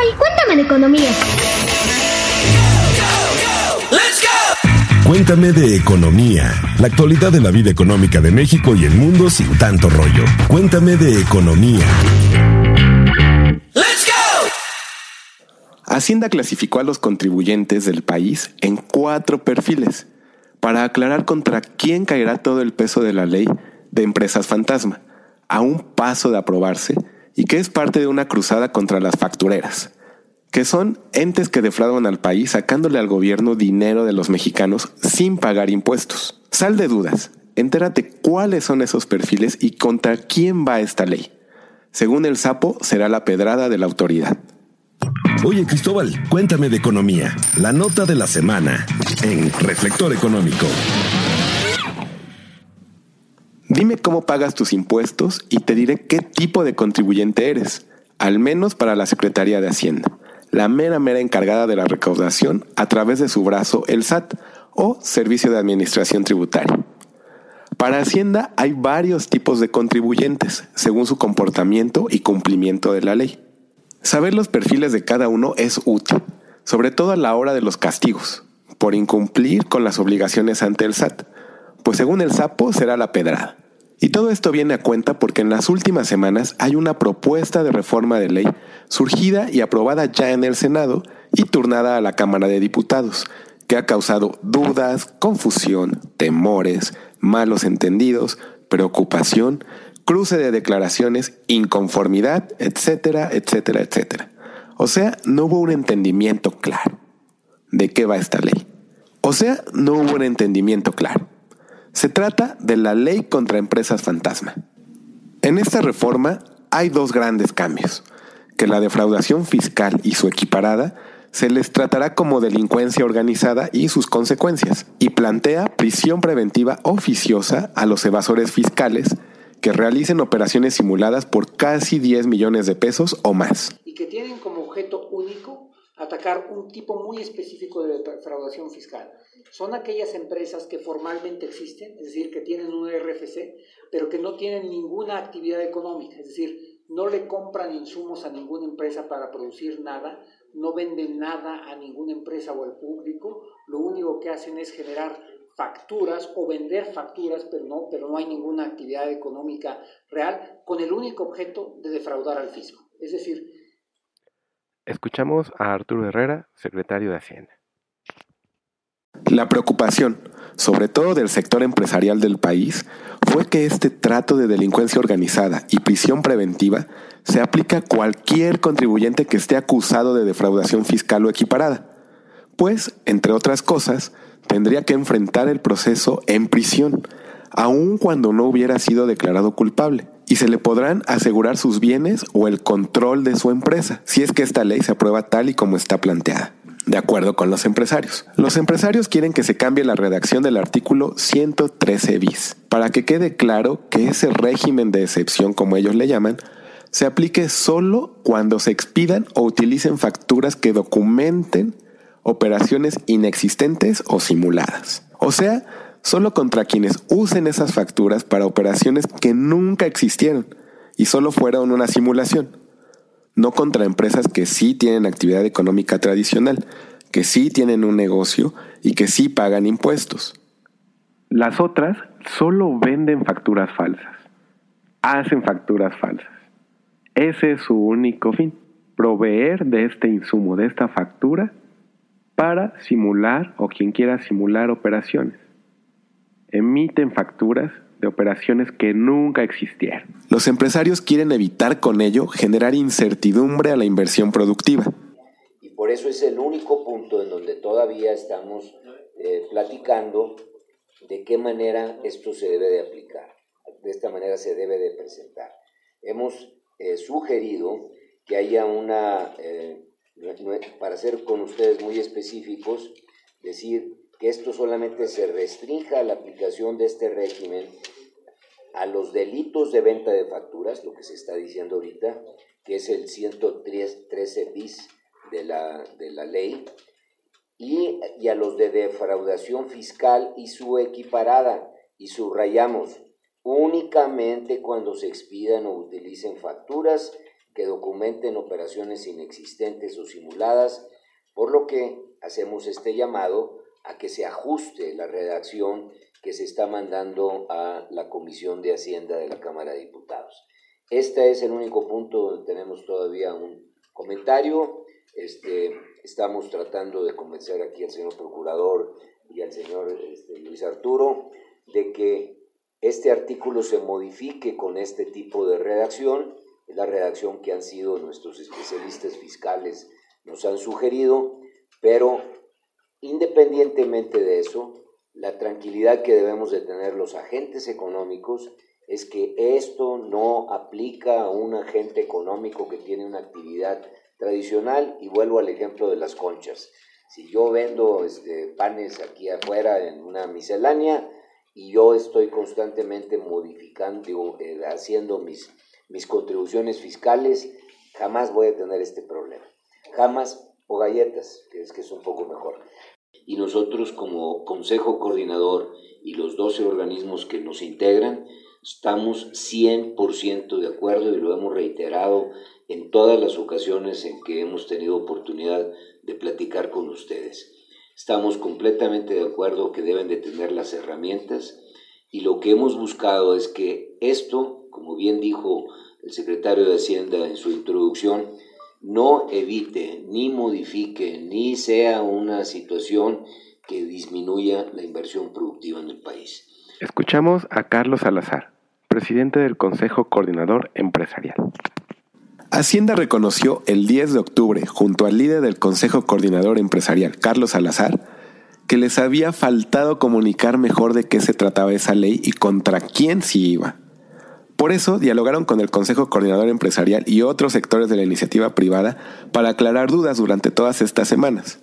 Cuéntame de economía. Cuéntame de economía, la actualidad de la vida económica de México y el mundo sin tanto rollo. Cuéntame de economía. Hacienda clasificó a los contribuyentes del país en cuatro perfiles para aclarar contra quién caerá todo el peso de la ley de empresas fantasma, a un paso de aprobarse y que es parte de una cruzada contra las factureras, que son entes que defraudan al país sacándole al gobierno dinero de los mexicanos sin pagar impuestos. Sal de dudas, entérate cuáles son esos perfiles y contra quién va esta ley. Según el sapo, será la pedrada de la autoridad. Oye Cristóbal, cuéntame de economía. La nota de la semana en Reflector Económico. Dime cómo pagas tus impuestos y te diré qué tipo de contribuyente eres, al menos para la Secretaría de Hacienda, la mera mera encargada de la recaudación a través de su brazo el SAT o Servicio de Administración Tributaria. Para Hacienda hay varios tipos de contribuyentes, según su comportamiento y cumplimiento de la ley. Saber los perfiles de cada uno es útil, sobre todo a la hora de los castigos, por incumplir con las obligaciones ante el SAT, pues según el sapo será la pedrada. Y todo esto viene a cuenta porque en las últimas semanas hay una propuesta de reforma de ley surgida y aprobada ya en el Senado y turnada a la Cámara de Diputados, que ha causado dudas, confusión, temores, malos entendidos, preocupación cruce de declaraciones, inconformidad, etcétera, etcétera, etcétera. O sea, no hubo un entendimiento claro de qué va esta ley. O sea, no hubo un entendimiento claro. Se trata de la ley contra empresas fantasma. En esta reforma hay dos grandes cambios, que la defraudación fiscal y su equiparada se les tratará como delincuencia organizada y sus consecuencias, y plantea prisión preventiva oficiosa a los evasores fiscales que realicen operaciones simuladas por casi 10 millones de pesos o más. Y que tienen como objeto único atacar un tipo muy específico de defraudación fiscal. Son aquellas empresas que formalmente existen, es decir, que tienen un RFC, pero que no tienen ninguna actividad económica, es decir, no le compran insumos a ninguna empresa para producir nada, no venden nada a ninguna empresa o al público, lo único que hacen es generar facturas o vender facturas, pero no, pero no hay ninguna actividad económica real con el único objeto de defraudar al fisco. Es decir, escuchamos a Arturo Herrera, secretario de Hacienda. La preocupación, sobre todo del sector empresarial del país, fue que este trato de delincuencia organizada y prisión preventiva se aplica a cualquier contribuyente que esté acusado de defraudación fiscal o equiparada, pues, entre otras cosas, tendría que enfrentar el proceso en prisión, aun cuando no hubiera sido declarado culpable, y se le podrán asegurar sus bienes o el control de su empresa, si es que esta ley se aprueba tal y como está planteada. De acuerdo con los empresarios. Los empresarios quieren que se cambie la redacción del artículo 113 bis, para que quede claro que ese régimen de excepción, como ellos le llaman, se aplique solo cuando se expidan o utilicen facturas que documenten operaciones inexistentes o simuladas. O sea, solo contra quienes usen esas facturas para operaciones que nunca existieron y solo fueron una simulación. No contra empresas que sí tienen actividad económica tradicional, que sí tienen un negocio y que sí pagan impuestos. Las otras solo venden facturas falsas, hacen facturas falsas. Ese es su único fin, proveer de este insumo, de esta factura, para simular o quien quiera simular operaciones. Emiten facturas de operaciones que nunca existieron. Los empresarios quieren evitar con ello generar incertidumbre a la inversión productiva. Y por eso es el único punto en donde todavía estamos eh, platicando de qué manera esto se debe de aplicar, de esta manera se debe de presentar. Hemos eh, sugerido que haya una eh, para ser con ustedes muy específicos, decir que esto solamente se restrinja a la aplicación de este régimen a los delitos de venta de facturas, lo que se está diciendo ahorita, que es el 113 bis de la, de la ley, y, y a los de defraudación fiscal y su equiparada, y subrayamos, únicamente cuando se expidan o utilicen facturas que documenten operaciones inexistentes o simuladas, por lo que hacemos este llamado a que se ajuste la redacción que se está mandando a la Comisión de Hacienda de la Cámara de Diputados. Este es el único punto donde tenemos todavía un comentario. Este, estamos tratando de convencer aquí al señor procurador y al señor este, Luis Arturo de que este artículo se modifique con este tipo de redacción, la redacción que han sido nuestros especialistas fiscales nos han sugerido, pero independientemente de eso, la tranquilidad que debemos de tener los agentes económicos es que esto no aplica a un agente económico que tiene una actividad tradicional y vuelvo al ejemplo de las conchas. Si yo vendo este, panes aquí afuera en una miscelánea y yo estoy constantemente modificando, eh, haciendo mis, mis contribuciones fiscales, jamás voy a tener este problema. Jamás, o galletas, que es que es un poco mejor. Y nosotros como Consejo Coordinador y los 12 organismos que nos integran, estamos 100% de acuerdo y lo hemos reiterado en todas las ocasiones en que hemos tenido oportunidad de platicar con ustedes. Estamos completamente de acuerdo que deben de tener las herramientas y lo que hemos buscado es que esto, como bien dijo el secretario de Hacienda en su introducción, no evite, ni modifique, ni sea una situación que disminuya la inversión productiva en el país. Escuchamos a Carlos Salazar, presidente del Consejo Coordinador Empresarial. Hacienda reconoció el 10 de octubre, junto al líder del Consejo Coordinador Empresarial, Carlos Salazar, que les había faltado comunicar mejor de qué se trataba esa ley y contra quién sí iba. Por eso dialogaron con el Consejo Coordinador Empresarial y otros sectores de la iniciativa privada para aclarar dudas durante todas estas semanas.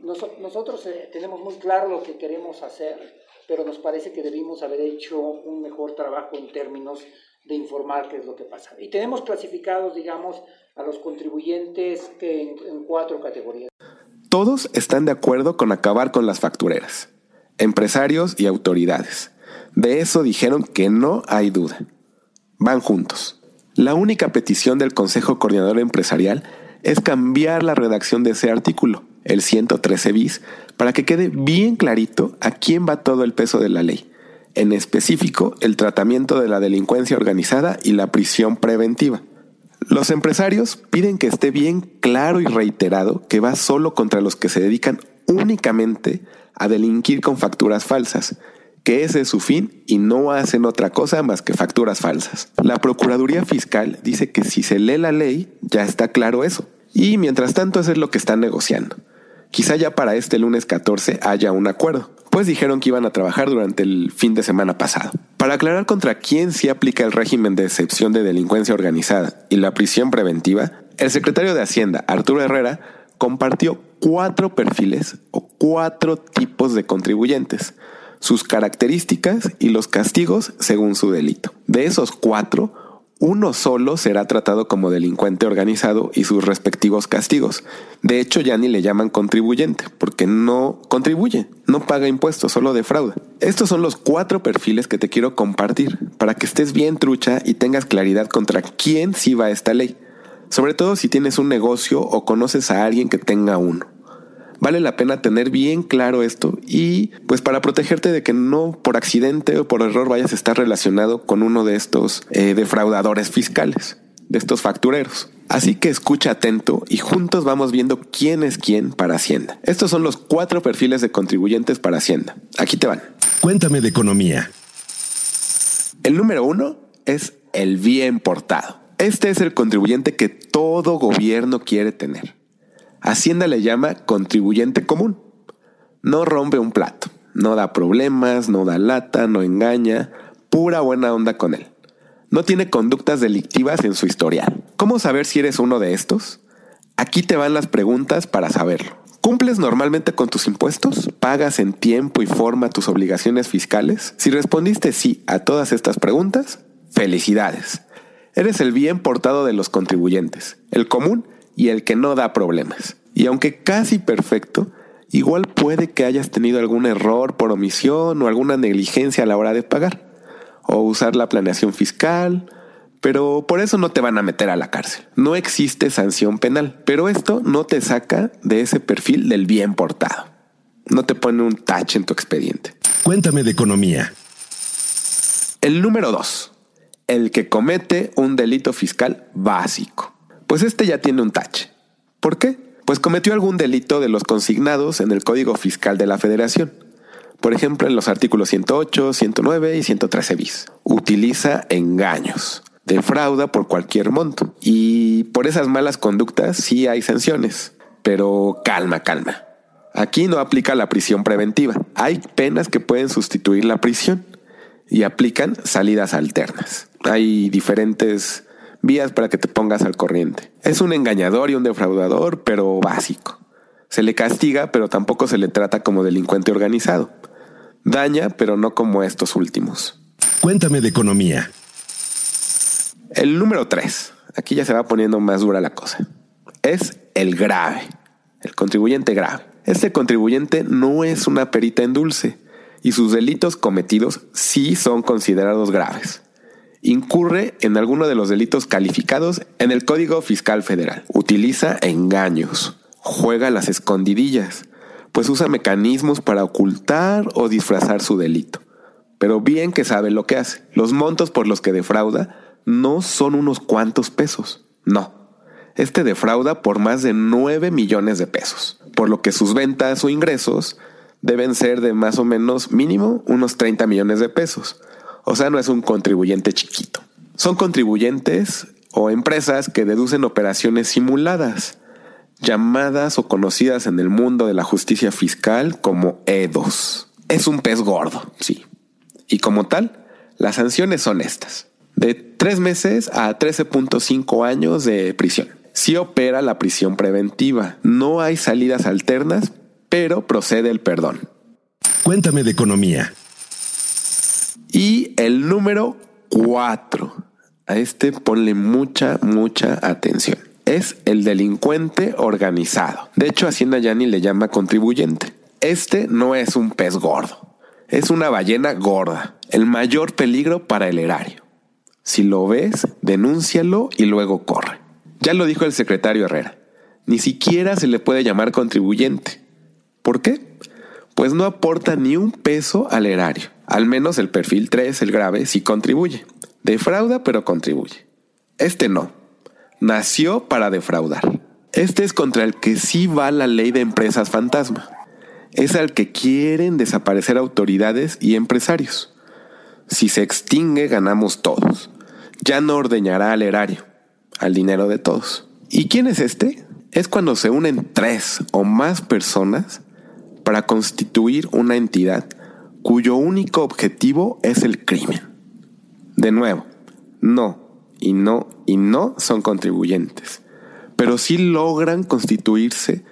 Nosotros eh, tenemos muy claro lo que queremos hacer, pero nos parece que debimos haber hecho un mejor trabajo en términos de informar qué es lo que pasa. Y tenemos clasificados, digamos, a los contribuyentes en, en cuatro categorías. Todos están de acuerdo con acabar con las factureras, empresarios y autoridades. De eso dijeron que no hay duda. Van juntos. La única petición del Consejo Coordinador Empresarial es cambiar la redacción de ese artículo, el 113 bis, para que quede bien clarito a quién va todo el peso de la ley en específico el tratamiento de la delincuencia organizada y la prisión preventiva. Los empresarios piden que esté bien claro y reiterado que va solo contra los que se dedican únicamente a delinquir con facturas falsas, que ese es su fin y no hacen otra cosa más que facturas falsas. La Procuraduría Fiscal dice que si se lee la ley ya está claro eso. Y mientras tanto eso es lo que están negociando. Quizá ya para este lunes 14 haya un acuerdo pues dijeron que iban a trabajar durante el fin de semana pasado. Para aclarar contra quién se aplica el régimen de excepción de delincuencia organizada y la prisión preventiva, el secretario de Hacienda, Arturo Herrera, compartió cuatro perfiles o cuatro tipos de contribuyentes, sus características y los castigos según su delito. De esos cuatro, uno solo será tratado como delincuente organizado y sus respectivos castigos. De hecho, ya ni le llaman contribuyente, porque no contribuye, no paga impuestos, solo defrauda. Estos son los cuatro perfiles que te quiero compartir, para que estés bien trucha y tengas claridad contra quién sí va esta ley. Sobre todo si tienes un negocio o conoces a alguien que tenga uno. Vale la pena tener bien claro esto y pues para protegerte de que no por accidente o por error vayas a estar relacionado con uno de estos eh, defraudadores fiscales, de estos factureros. Así que escucha atento y juntos vamos viendo quién es quién para Hacienda. Estos son los cuatro perfiles de contribuyentes para Hacienda. Aquí te van. Cuéntame de economía. El número uno es el bien portado. Este es el contribuyente que todo gobierno quiere tener. Hacienda le llama contribuyente común. No rompe un plato, no da problemas, no da lata, no engaña, pura buena onda con él. No tiene conductas delictivas en su historial. ¿Cómo saber si eres uno de estos? Aquí te van las preguntas para saberlo. ¿Cumples normalmente con tus impuestos? ¿Pagas en tiempo y forma tus obligaciones fiscales? Si respondiste sí a todas estas preguntas, felicidades. Eres el bien portado de los contribuyentes, el común y el que no da problemas. Y aunque casi perfecto, igual puede que hayas tenido algún error por omisión o alguna negligencia a la hora de pagar, o usar la planeación fiscal, pero por eso no te van a meter a la cárcel. No existe sanción penal, pero esto no te saca de ese perfil del bien portado. No te pone un tache en tu expediente. Cuéntame de economía. El número dos, el que comete un delito fiscal básico. Pues este ya tiene un tache. ¿Por qué? Pues cometió algún delito de los consignados en el Código Fiscal de la Federación. Por ejemplo, en los artículos 108, 109 y 113 bis. Utiliza engaños. Defrauda por cualquier monto. Y por esas malas conductas sí hay sanciones. Pero calma, calma. Aquí no aplica la prisión preventiva. Hay penas que pueden sustituir la prisión y aplican salidas alternas. Hay diferentes vías para que te pongas al corriente. Es un engañador y un defraudador, pero básico. Se le castiga, pero tampoco se le trata como delincuente organizado. Daña, pero no como estos últimos. Cuéntame de economía. El número 3, aquí ya se va poniendo más dura la cosa, es el grave, el contribuyente grave. Este contribuyente no es una perita en dulce y sus delitos cometidos sí son considerados graves. Incurre en alguno de los delitos calificados en el Código Fiscal Federal. Utiliza engaños, juega las escondidillas, pues usa mecanismos para ocultar o disfrazar su delito. Pero bien que sabe lo que hace. Los montos por los que defrauda no son unos cuantos pesos, no. Este defrauda por más de 9 millones de pesos, por lo que sus ventas o ingresos deben ser de más o menos mínimo unos 30 millones de pesos. O sea, no es un contribuyente chiquito. Son contribuyentes o empresas que deducen operaciones simuladas, llamadas o conocidas en el mundo de la justicia fiscal como EDOS. Es un pez gordo, sí. Y como tal, las sanciones son estas. De tres meses a 13.5 años de prisión. Si opera la prisión preventiva. No hay salidas alternas, pero procede el perdón. Cuéntame de economía. Y el número cuatro. A este ponle mucha, mucha atención. Es el delincuente organizado. De hecho, Hacienda ya ni le llama contribuyente. Este no es un pez gordo. Es una ballena gorda. El mayor peligro para el erario. Si lo ves, denúncialo y luego corre. Ya lo dijo el secretario Herrera. Ni siquiera se le puede llamar contribuyente. ¿Por qué? Pues no aporta ni un peso al erario. Al menos el perfil 3, el grave, sí contribuye. Defrauda, pero contribuye. Este no. Nació para defraudar. Este es contra el que sí va la ley de empresas fantasma. Es al que quieren desaparecer autoridades y empresarios. Si se extingue, ganamos todos. Ya no ordeñará al erario, al dinero de todos. ¿Y quién es este? Es cuando se unen tres o más personas para constituir una entidad cuyo único objetivo es el crimen. De nuevo, no y no y no son contribuyentes, pero sí logran constituirse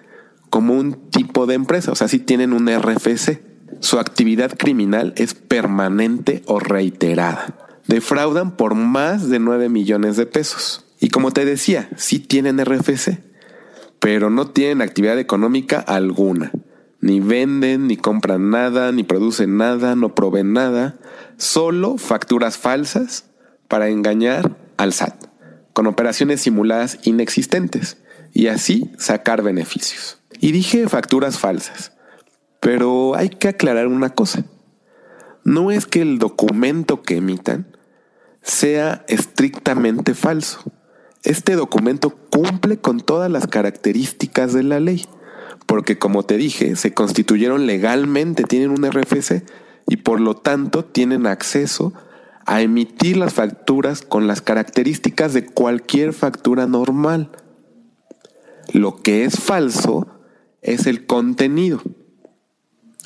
como un tipo de empresa, o sea, sí tienen un RFC. Su actividad criminal es permanente o reiterada. Defraudan por más de 9 millones de pesos. Y como te decía, sí tienen RFC, pero no tienen actividad económica alguna ni venden, ni compran nada, ni producen nada, no proveen nada, solo facturas falsas para engañar al SAT, con operaciones simuladas inexistentes, y así sacar beneficios. Y dije facturas falsas, pero hay que aclarar una cosa. No es que el documento que emitan sea estrictamente falso. Este documento cumple con todas las características de la ley porque como te dije, se constituyeron legalmente, tienen un RFC y por lo tanto tienen acceso a emitir las facturas con las características de cualquier factura normal. Lo que es falso es el contenido.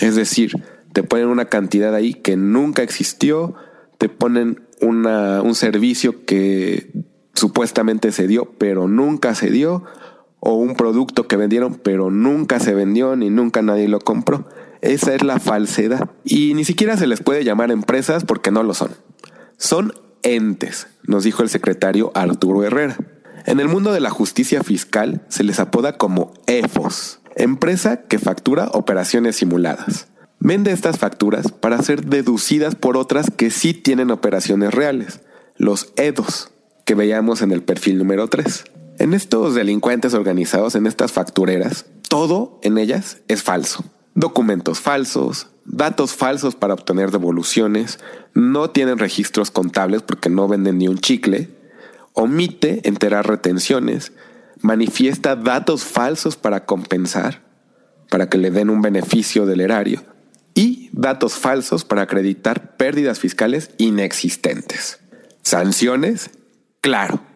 Es decir, te ponen una cantidad ahí que nunca existió, te ponen un servicio que supuestamente se dio, pero nunca se dio, o un producto que vendieron pero nunca se vendió ni nunca nadie lo compró. Esa es la falsedad. Y ni siquiera se les puede llamar empresas porque no lo son. Son entes, nos dijo el secretario Arturo Herrera. En el mundo de la justicia fiscal se les apoda como EFOS, empresa que factura operaciones simuladas. Vende estas facturas para ser deducidas por otras que sí tienen operaciones reales, los EDOS que veíamos en el perfil número 3. En estos delincuentes organizados, en estas factureras, todo en ellas es falso. Documentos falsos, datos falsos para obtener devoluciones, no tienen registros contables porque no venden ni un chicle, omite enterar retenciones, manifiesta datos falsos para compensar, para que le den un beneficio del erario, y datos falsos para acreditar pérdidas fiscales inexistentes. Sanciones, claro.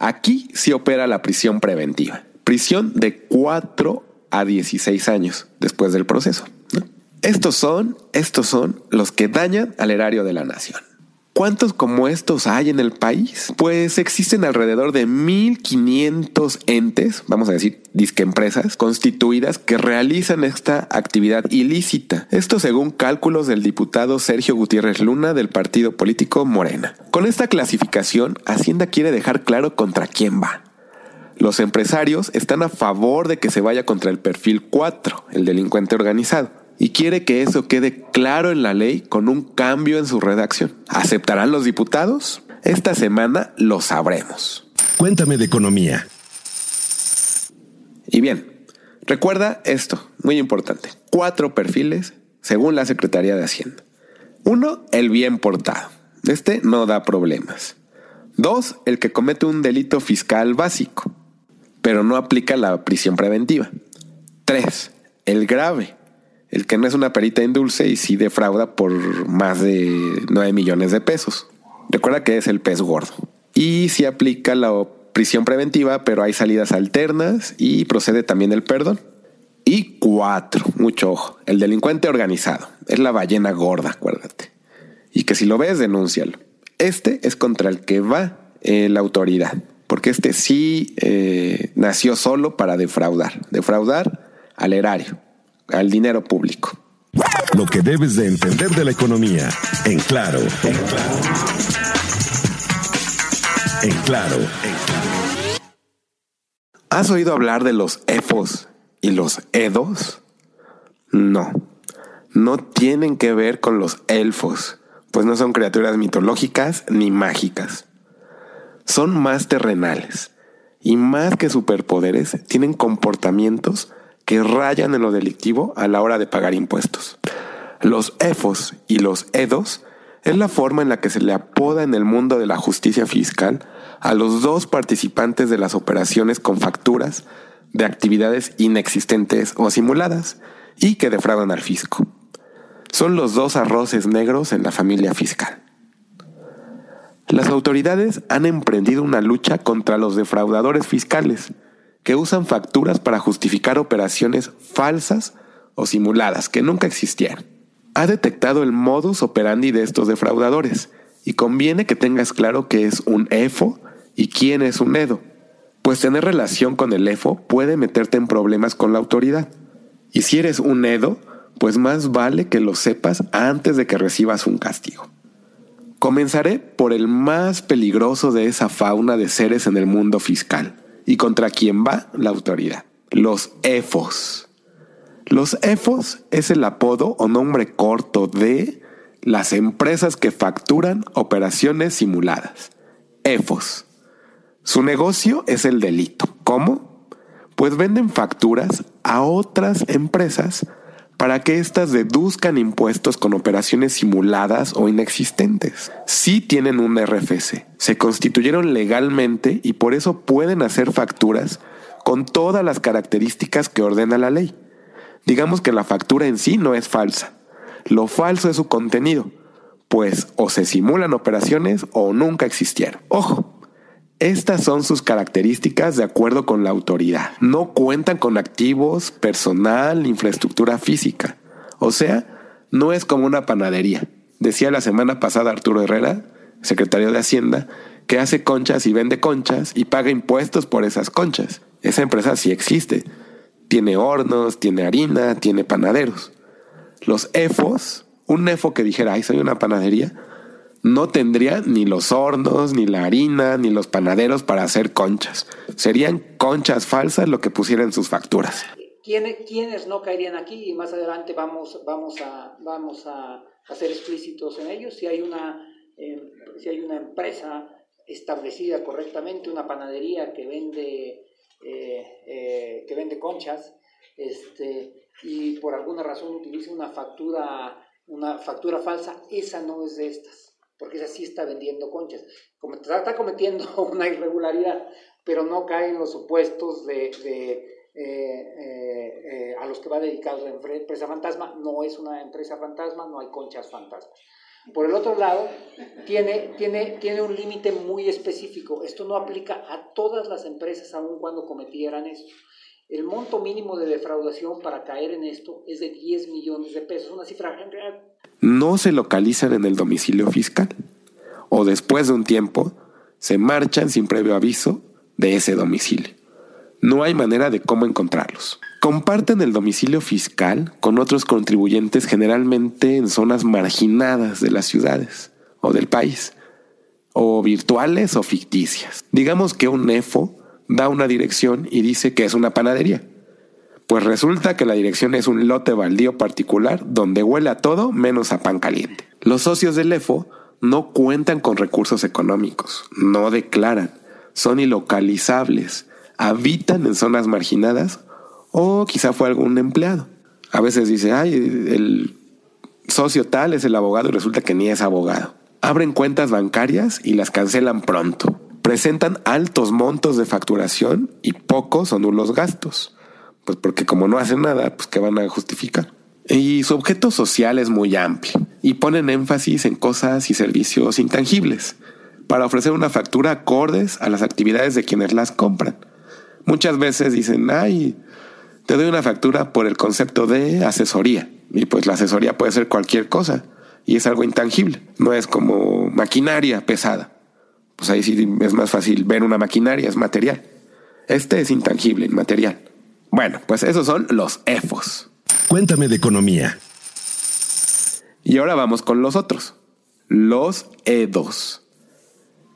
Aquí sí opera la prisión preventiva. Prisión de 4 a 16 años después del proceso. Estos son, estos son los que dañan al erario de la nación. ¿Cuántos como estos hay en el país? Pues existen alrededor de 1.500 entes, vamos a decir, disquempresas, constituidas que realizan esta actividad ilícita. Esto según cálculos del diputado Sergio Gutiérrez Luna del partido político Morena. Con esta clasificación, Hacienda quiere dejar claro contra quién va. Los empresarios están a favor de que se vaya contra el perfil 4, el delincuente organizado y quiere que eso quede claro en la ley con un cambio en su redacción. ¿Aceptarán los diputados? Esta semana lo sabremos. Cuéntame de economía. Y bien, recuerda esto, muy importante. Cuatro perfiles según la Secretaría de Hacienda. Uno, el bien portado. Este no da problemas. Dos, el que comete un delito fiscal básico, pero no aplica la prisión preventiva. Tres, el grave el que no es una perita en dulce y sí defrauda por más de 9 millones de pesos. Recuerda que es el pez gordo. Y sí aplica la prisión preventiva, pero hay salidas alternas y procede también el perdón. Y cuatro, mucho ojo, el delincuente organizado. Es la ballena gorda, acuérdate. Y que si lo ves, denúncialo. Este es contra el que va eh, la autoridad, porque este sí eh, nació solo para defraudar, defraudar al erario al dinero público. Lo que debes de entender de la economía, en claro. En claro. En claro. ¿Has oído hablar de los EFOS y los EDOS? No, no tienen que ver con los elfos, pues no son criaturas mitológicas ni mágicas. Son más terrenales y más que superpoderes, tienen comportamientos que rayan en lo delictivo a la hora de pagar impuestos. Los EFOS y los EDOS es la forma en la que se le apoda en el mundo de la justicia fiscal a los dos participantes de las operaciones con facturas de actividades inexistentes o simuladas y que defraudan al fisco. Son los dos arroces negros en la familia fiscal. Las autoridades han emprendido una lucha contra los defraudadores fiscales, que usan facturas para justificar operaciones falsas o simuladas que nunca existieron. Ha detectado el modus operandi de estos defraudadores y conviene que tengas claro qué es un EFO y quién es un EDO, pues tener relación con el EFO puede meterte en problemas con la autoridad. Y si eres un EDO, pues más vale que lo sepas antes de que recibas un castigo. Comenzaré por el más peligroso de esa fauna de seres en el mundo fiscal, y contra quién va la autoridad. Los EFOS. Los EFOS es el apodo o nombre corto de las empresas que facturan operaciones simuladas. EFOS. Su negocio es el delito. ¿Cómo? Pues venden facturas a otras empresas para que éstas deduzcan impuestos con operaciones simuladas o inexistentes. Sí tienen un RFC, se constituyeron legalmente y por eso pueden hacer facturas con todas las características que ordena la ley. Digamos que la factura en sí no es falsa. Lo falso es su contenido, pues o se simulan operaciones o nunca existieron. Ojo, estas son sus características de acuerdo con la autoridad. No cuentan con activos, personal, infraestructura física. O sea, no es como una panadería. Decía la semana pasada Arturo Herrera, secretario de Hacienda, que hace conchas y vende conchas y paga impuestos por esas conchas. Esa empresa sí existe. Tiene hornos, tiene harina, tiene panaderos. Los EFOS, un EFO que dijera, ay, soy una panadería, no tendría ni los hornos, ni la harina, ni los panaderos para hacer conchas. Serían conchas falsas lo que pusieran en sus facturas. ¿Quiénes no caerían aquí? Y más adelante vamos, vamos, a, vamos a, ser explícitos en ellos. Si hay una, eh, si hay una empresa establecida correctamente, una panadería que vende, eh, eh, que vende conchas, este, y por alguna razón utiliza una factura, una factura falsa, esa no es de estas, porque esa sí está vendiendo conchas. Como está cometiendo una irregularidad, pero no cae en los supuestos de, eh, a los que va dedicado la empresa fantasma. No es una empresa fantasma, no hay conchas fantasmas. Por el otro lado, tiene, tiene, tiene un límite muy específico. Esto no aplica a todas las empresas, aun cuando cometieran esto. El monto mínimo de defraudación para caer en esto es de 10 millones de pesos, una cifra real. No se localizan en el domicilio fiscal o después de un tiempo se marchan sin previo aviso de ese domicilio. No hay manera de cómo encontrarlos. Comparten el domicilio fiscal con otros contribuyentes generalmente en zonas marginadas de las ciudades o del país, o virtuales o ficticias. Digamos que un EFO da una dirección y dice que es una panadería. Pues resulta que la dirección es un lote baldío particular donde huele a todo menos a pan caliente. Los socios del EFO no cuentan con recursos económicos, no declaran, son ilocalizables, habitan en zonas marginadas o quizá fue algún empleado. A veces dice, ay, el socio tal es el abogado y resulta que ni es abogado. Abren cuentas bancarias y las cancelan pronto. Presentan altos montos de facturación y pocos o nulos gastos. Pues porque como no hacen nada, pues que van a justificar. Y su objeto social es muy amplio y ponen énfasis en cosas y servicios intangibles para ofrecer una factura acordes a las actividades de quienes las compran. Muchas veces dicen, ay, te doy una factura por el concepto de asesoría. Y pues la asesoría puede ser cualquier cosa y es algo intangible, no es como maquinaria pesada. Pues ahí sí es más fácil ver una maquinaria, es material. Este es intangible, inmaterial. Bueno, pues esos son los EFOS. Cuéntame de economía. Y ahora vamos con los otros. Los EDOS.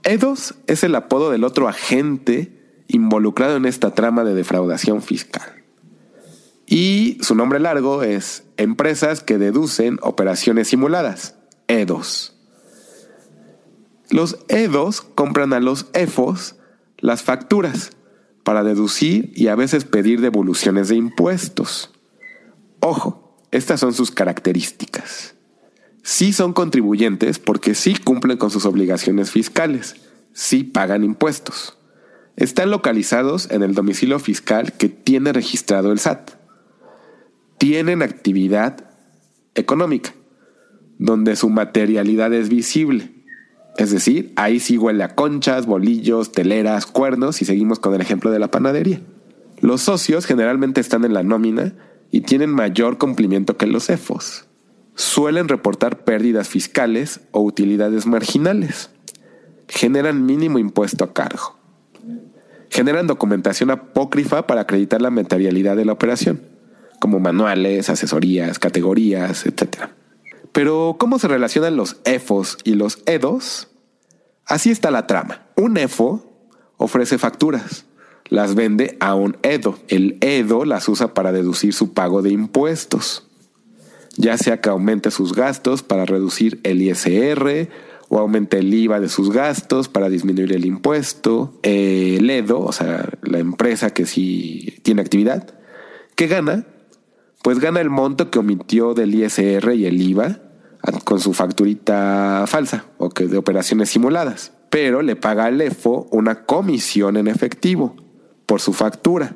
EDOS es el apodo del otro agente involucrado en esta trama de defraudación fiscal. Y su nombre largo es Empresas que deducen operaciones simuladas, EDOS. Los EDOS compran a los EFOS las facturas para deducir y a veces pedir devoluciones de impuestos. Ojo, estas son sus características. Sí son contribuyentes porque sí cumplen con sus obligaciones fiscales, sí pagan impuestos. Están localizados en el domicilio fiscal que tiene registrado el SAT tienen actividad económica, donde su materialidad es visible. Es decir, ahí sí huele a conchas, bolillos, teleras, cuernos y seguimos con el ejemplo de la panadería. Los socios generalmente están en la nómina y tienen mayor cumplimiento que los EFOS. Suelen reportar pérdidas fiscales o utilidades marginales. Generan mínimo impuesto a cargo. Generan documentación apócrifa para acreditar la materialidad de la operación como manuales, asesorías, categorías, etc. Pero, ¿cómo se relacionan los EFOS y los EDOS? Así está la trama. Un EFO ofrece facturas, las vende a un EDO. El EDO las usa para deducir su pago de impuestos, ya sea que aumente sus gastos para reducir el ISR o aumente el IVA de sus gastos para disminuir el impuesto. El EDO, o sea, la empresa que sí tiene actividad, que gana pues gana el monto que omitió del ISR y el IVA con su facturita falsa o que de operaciones simuladas, pero le paga al EFO una comisión en efectivo por su factura,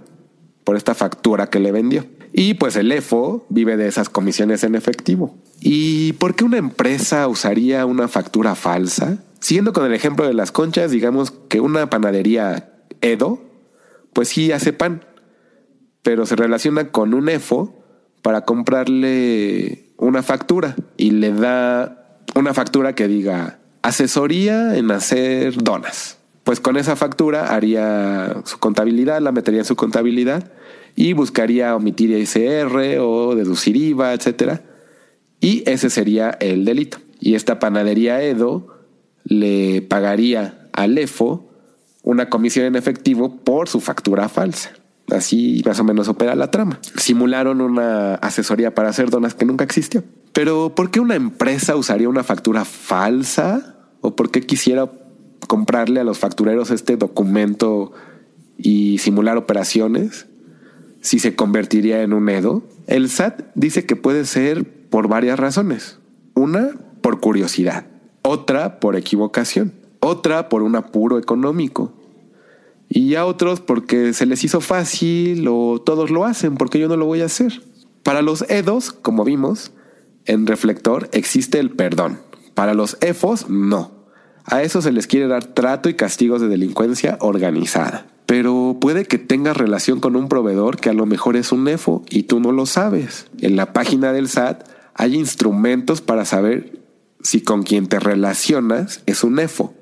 por esta factura que le vendió. Y pues el EFO vive de esas comisiones en efectivo. ¿Y por qué una empresa usaría una factura falsa? Siguiendo con el ejemplo de las conchas, digamos que una panadería Edo, pues sí hace pan, pero se relaciona con un EFO para comprarle una factura y le da una factura que diga asesoría en hacer donas. Pues con esa factura haría su contabilidad, la metería en su contabilidad y buscaría omitir ISR o deducir IVA, etcétera. Y ese sería el delito. Y esta panadería Edo le pagaría al EFO una comisión en efectivo por su factura falsa. Así más o menos opera la trama. Simularon una asesoría para hacer donas que nunca existió. Pero ¿por qué una empresa usaría una factura falsa? ¿O por qué quisiera comprarle a los factureros este documento y simular operaciones, si se convertiría en un EDO. El SAT dice que puede ser por varias razones. Una, por curiosidad. Otra, por equivocación. Otra, por un apuro económico. Y a otros porque se les hizo fácil o todos lo hacen porque yo no lo voy a hacer. Para los EDOS, como vimos, en reflector existe el perdón. Para los EFOS, no. A eso se les quiere dar trato y castigos de delincuencia organizada. Pero puede que tengas relación con un proveedor que a lo mejor es un EFO y tú no lo sabes. En la página del SAT hay instrumentos para saber si con quien te relacionas es un EFO,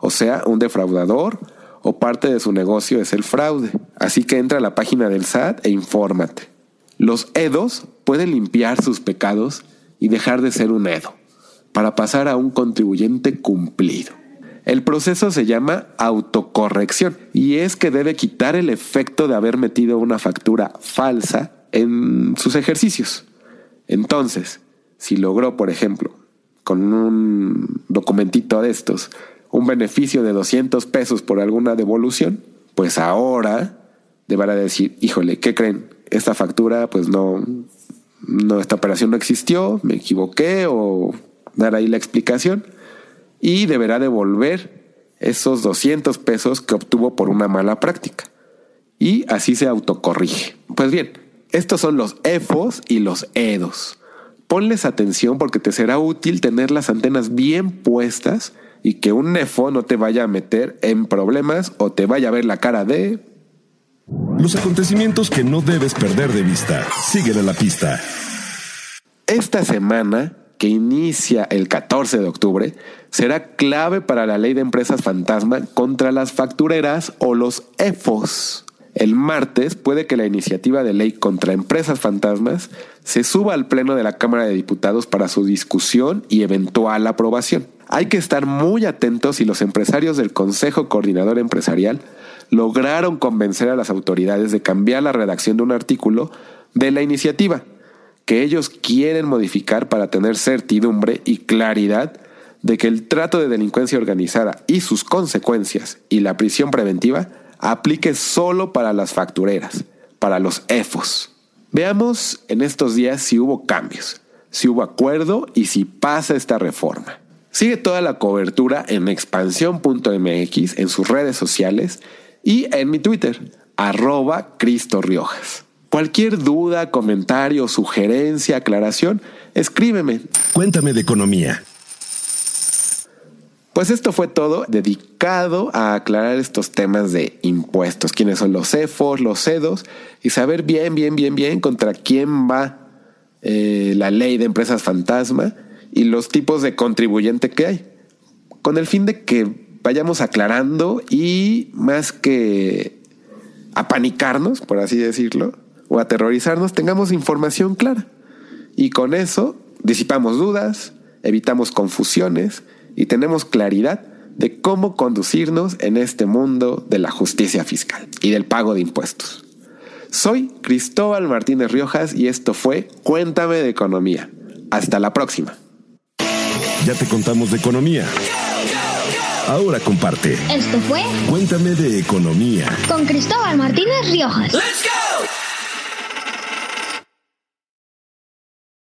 o sea, un defraudador o parte de su negocio es el fraude. Así que entra a la página del SAT e infórmate. Los EDOS pueden limpiar sus pecados y dejar de ser un EDO para pasar a un contribuyente cumplido. El proceso se llama autocorrección y es que debe quitar el efecto de haber metido una factura falsa en sus ejercicios. Entonces, si logró, por ejemplo, con un documentito de estos, un beneficio de 200 pesos por alguna devolución, pues ahora deberá decir, híjole, ¿qué creen? Esta factura, pues no, no, esta operación no existió, me equivoqué o dar ahí la explicación y deberá devolver esos 200 pesos que obtuvo por una mala práctica. Y así se autocorrige. Pues bien, estos son los EFOS y los EDOS. Ponles atención porque te será útil tener las antenas bien puestas y que un nefo no te vaya a meter en problemas o te vaya a ver la cara de... Los acontecimientos que no debes perder de vista. Síguele la pista. Esta semana, que inicia el 14 de octubre, será clave para la ley de empresas fantasma contra las factureras o los EFOS. El martes puede que la iniciativa de ley contra empresas fantasmas se suba al Pleno de la Cámara de Diputados para su discusión y eventual aprobación. Hay que estar muy atentos si los empresarios del Consejo Coordinador Empresarial lograron convencer a las autoridades de cambiar la redacción de un artículo de la iniciativa que ellos quieren modificar para tener certidumbre y claridad de que el trato de delincuencia organizada y sus consecuencias y la prisión preventiva aplique solo para las factureras, para los EFOS. Veamos en estos días si hubo cambios, si hubo acuerdo y si pasa esta reforma. Sigue toda la cobertura en expansión.mx, en sus redes sociales y en mi Twitter, arroba Cristo Riojas. Cualquier duda, comentario, sugerencia, aclaración, escríbeme. Cuéntame de economía. Pues esto fue todo dedicado a aclarar estos temas de impuestos, quiénes son los CEFOS, los CEDOS, y saber bien, bien, bien, bien contra quién va eh, la ley de empresas fantasma y los tipos de contribuyente que hay, con el fin de que vayamos aclarando y más que apanicarnos, por así decirlo, o aterrorizarnos, tengamos información clara. Y con eso disipamos dudas, evitamos confusiones y tenemos claridad de cómo conducirnos en este mundo de la justicia fiscal y del pago de impuestos. Soy Cristóbal Martínez Riojas y esto fue Cuéntame de Economía. Hasta la próxima. Ya te contamos de economía. Ahora comparte. Esto fue Cuéntame de economía. con Cristóbal Martínez Riojas. Let's go!